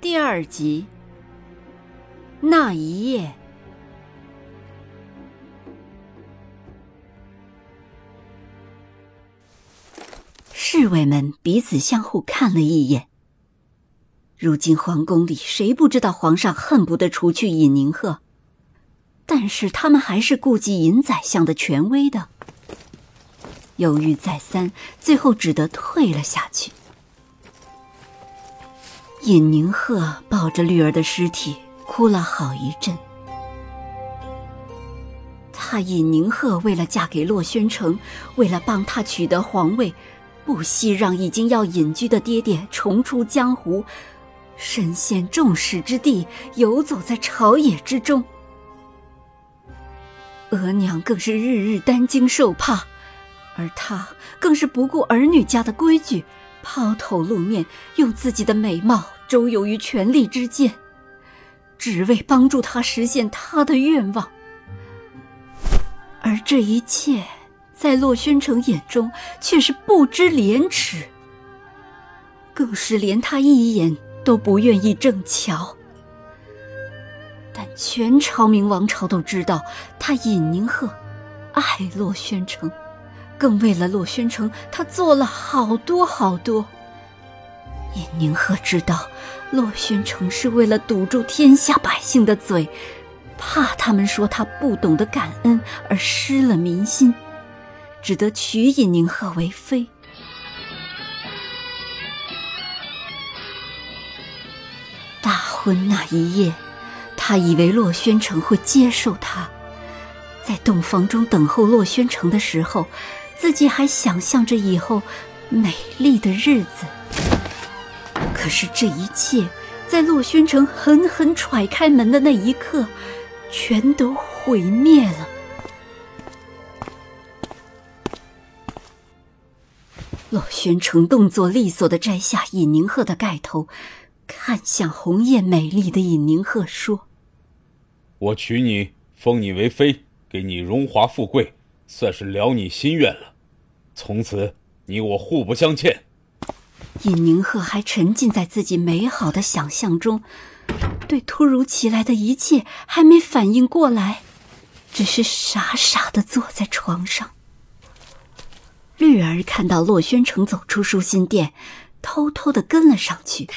第二集，那一夜，侍卫们彼此相互看了一眼。如今皇宫里谁不知道皇上恨不得除去尹宁鹤，但是他们还是顾及尹宰相的权威的。犹豫再三，最后只得退了下去。尹宁鹤抱着绿儿的尸体哭了好一阵。他尹宁鹤为了嫁给洛宣城，为了帮他取得皇位，不惜让已经要隐居的爹爹重出江湖，身陷众矢之的，游走在朝野之中。额娘更是日日担惊受怕，而他更是不顾儿女家的规矩。抛头露面，用自己的美貌周游于权力之间，只为帮助他实现他的愿望。而这一切，在洛宣城眼中却是不知廉耻，更是连他一眼都不愿意正瞧。但全朝明王朝都知道，他尹宁鹤爱洛宣城。更为了洛宣城，他做了好多好多。尹宁鹤知道，洛宣城是为了堵住天下百姓的嘴，怕他们说他不懂得感恩而失了民心，只得娶尹宁鹤为妃。大婚那一夜，他以为洛宣城会接受他，在洞房中等候洛宣城的时候。自己还想象着以后美丽的日子，可是这一切在洛宣城狠狠踹开门的那一刻，全都毁灭了。洛宣城动作利索的摘下尹宁鹤的盖头，看向红艳美丽的尹宁鹤说：“我娶你，封你为妃，给你荣华富贵。”算是了你心愿了，从此你我互不相欠。尹宁鹤还沉浸在自己美好的想象中，对突如其来的一切还没反应过来，只是傻傻的坐在床上。绿儿看到洛轩城走出舒心殿，偷偷的跟了上去，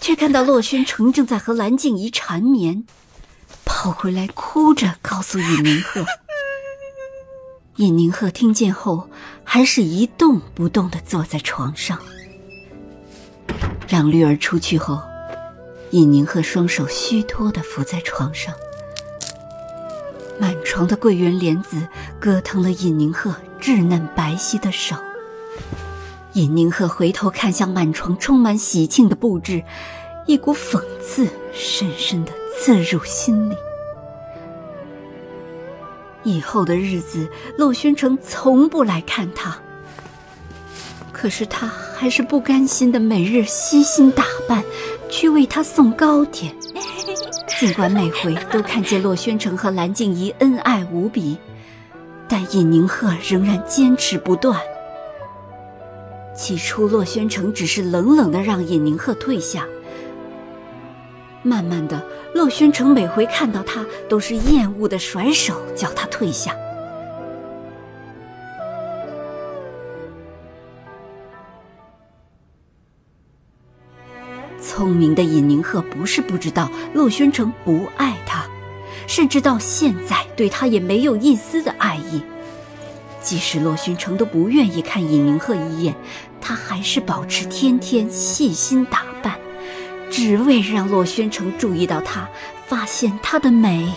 却看到洛轩城正在和蓝静怡缠绵，跑回来哭着告诉尹宁鹤。尹宁鹤听见后，还是一动不动的坐在床上。让绿儿出去后，尹宁鹤双手虚脱的伏在床上。满床的桂圆莲子割疼了尹宁鹤稚嫩白皙的手。尹宁鹤回头看向满床充满喜庆的布置，一股讽刺深深的刺入心里。以后的日子，洛宣城从不来看他。可是他还是不甘心的，每日悉心打扮，去为他送糕点。尽管每回都看见洛宣城和蓝静怡恩爱无比，但尹宁鹤仍然坚持不断。起初，洛宣城只是冷冷的让尹宁鹤退下。慢慢的，洛宣城每回看到他，都是厌恶的甩手，叫他退下。聪明的尹宁鹤不是不知道洛宣城不爱他，甚至到现在对他也没有一丝的爱意。即使洛宣城都不愿意看尹宁鹤一眼，他还是保持天天细心打扮。只为让洛宣城注意到她，发现她的美。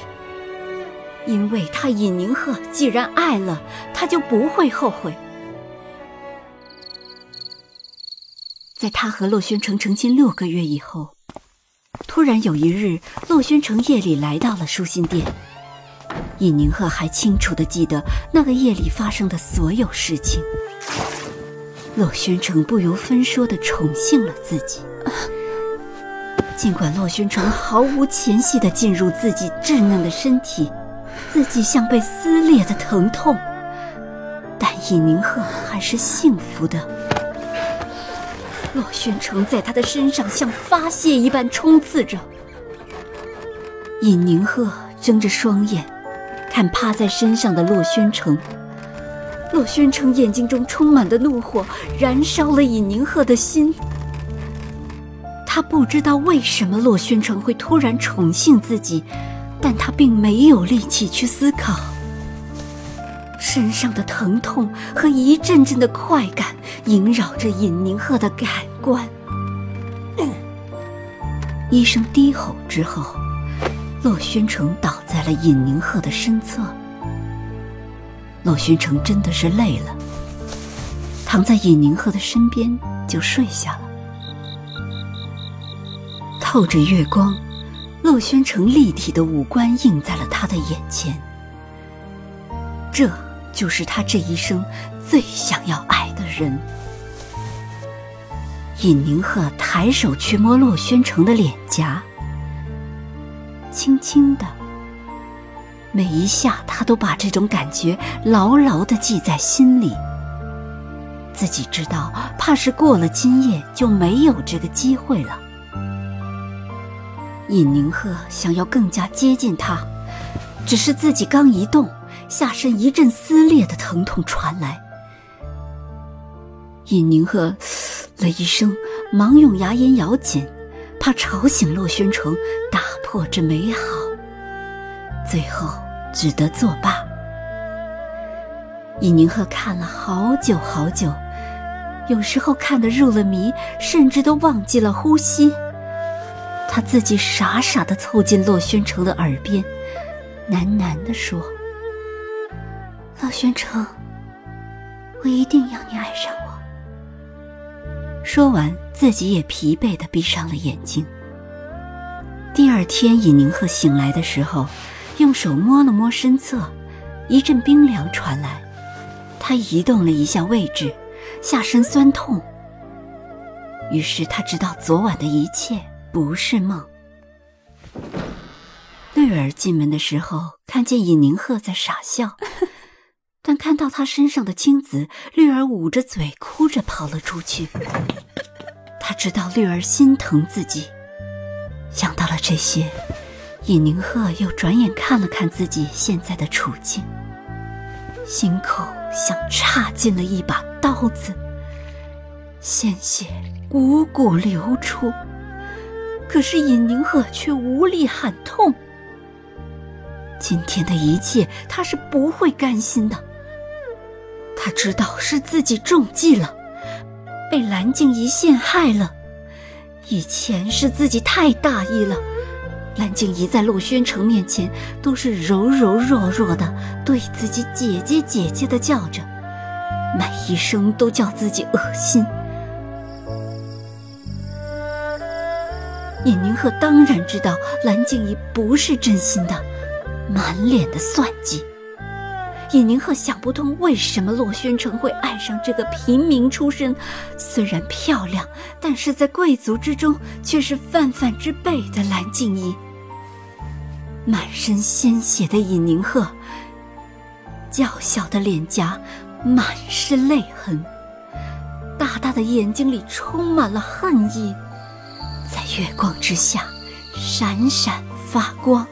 因为他尹宁鹤既然爱了，他就不会后悔。在他和洛宣城成亲六个月以后，突然有一日，洛宣城夜里来到了舒心殿。尹宁鹤还清楚地记得那个夜里发生的所有事情。洛宣城不由分说地宠幸了自己，尽管洛宣城毫无前戏地进入自己稚嫩的身体，自己像被撕裂的疼痛，但尹宁鹤还是幸福的。洛宣城在他的身上像发泄一般冲刺着，尹宁鹤睁着双眼。看趴在身上的洛宣城，洛宣城眼睛中充满的怒火燃烧了尹宁鹤的心。他不知道为什么洛宣城会突然宠幸自己，但他并没有力气去思考。身上的疼痛和一阵阵的快感萦绕着尹宁鹤的感官。医生低吼之后。洛宣城倒在了尹宁鹤的身侧。洛宣城真的是累了，躺在尹宁鹤的身边就睡下了。透着月光，洛宣城立体的五官映在了他的眼前。这就是他这一生最想要爱的人。尹宁鹤抬手去摸洛宣城的脸颊。轻轻的，每一下，他都把这种感觉牢牢的记在心里。自己知道，怕是过了今夜就没有这个机会了。尹宁鹤想要更加接近他，只是自己刚一动，下身一阵撕裂的疼痛传来。尹宁鹤嘶了一声，忙用牙龈咬紧，怕吵醒洛宣城。破这美好，最后只得作罢。尹宁鹤看了好久好久，有时候看得入了迷，甚至都忘记了呼吸。他自己傻傻的凑近洛宣城的耳边，喃喃地说：“老宣城，我一定要你爱上我。”说完，自己也疲惫的闭上了眼睛。第二天，尹宁鹤醒来的时候，用手摸了摸身侧，一阵冰凉传来。他移动了一下位置，下身酸痛。于是他知道昨晚的一切不是梦。绿儿进门的时候，看见尹宁鹤在傻笑，但看到他身上的青紫，绿儿捂着嘴哭着跑了出去。他知道绿儿心疼自己。想到了这些，尹宁鹤又转眼看了看自己现在的处境，心口像插进了一把刀子，鲜血汩汩流出。可是尹宁鹤却无力喊痛。今天的一切，他是不会甘心的。他知道是自己中计了，被蓝静怡陷害了。以前是自己太大意了，蓝静怡在陆宣城面前都是柔柔弱弱的，对自己姐姐姐姐的叫着，每一声都叫自己恶心。尹宁鹤当然知道蓝静怡不是真心的，满脸的算计。尹宁鹤想不通，为什么洛宣城会爱上这个平民出身、虽然漂亮，但是在贵族之中却是泛泛之辈的蓝静怡。满身鲜血的尹宁鹤，娇小的脸颊满是泪痕，大大的眼睛里充满了恨意，在月光之下闪闪发光。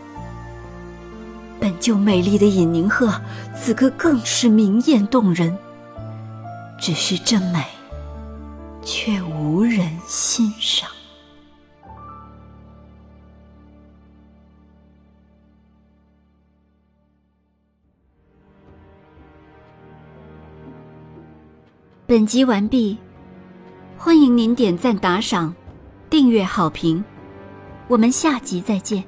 本就美丽的尹宁鹤，此刻更是明艳动人。只是这美，却无人欣赏。本集完毕，欢迎您点赞、打赏、订阅、好评，我们下集再见。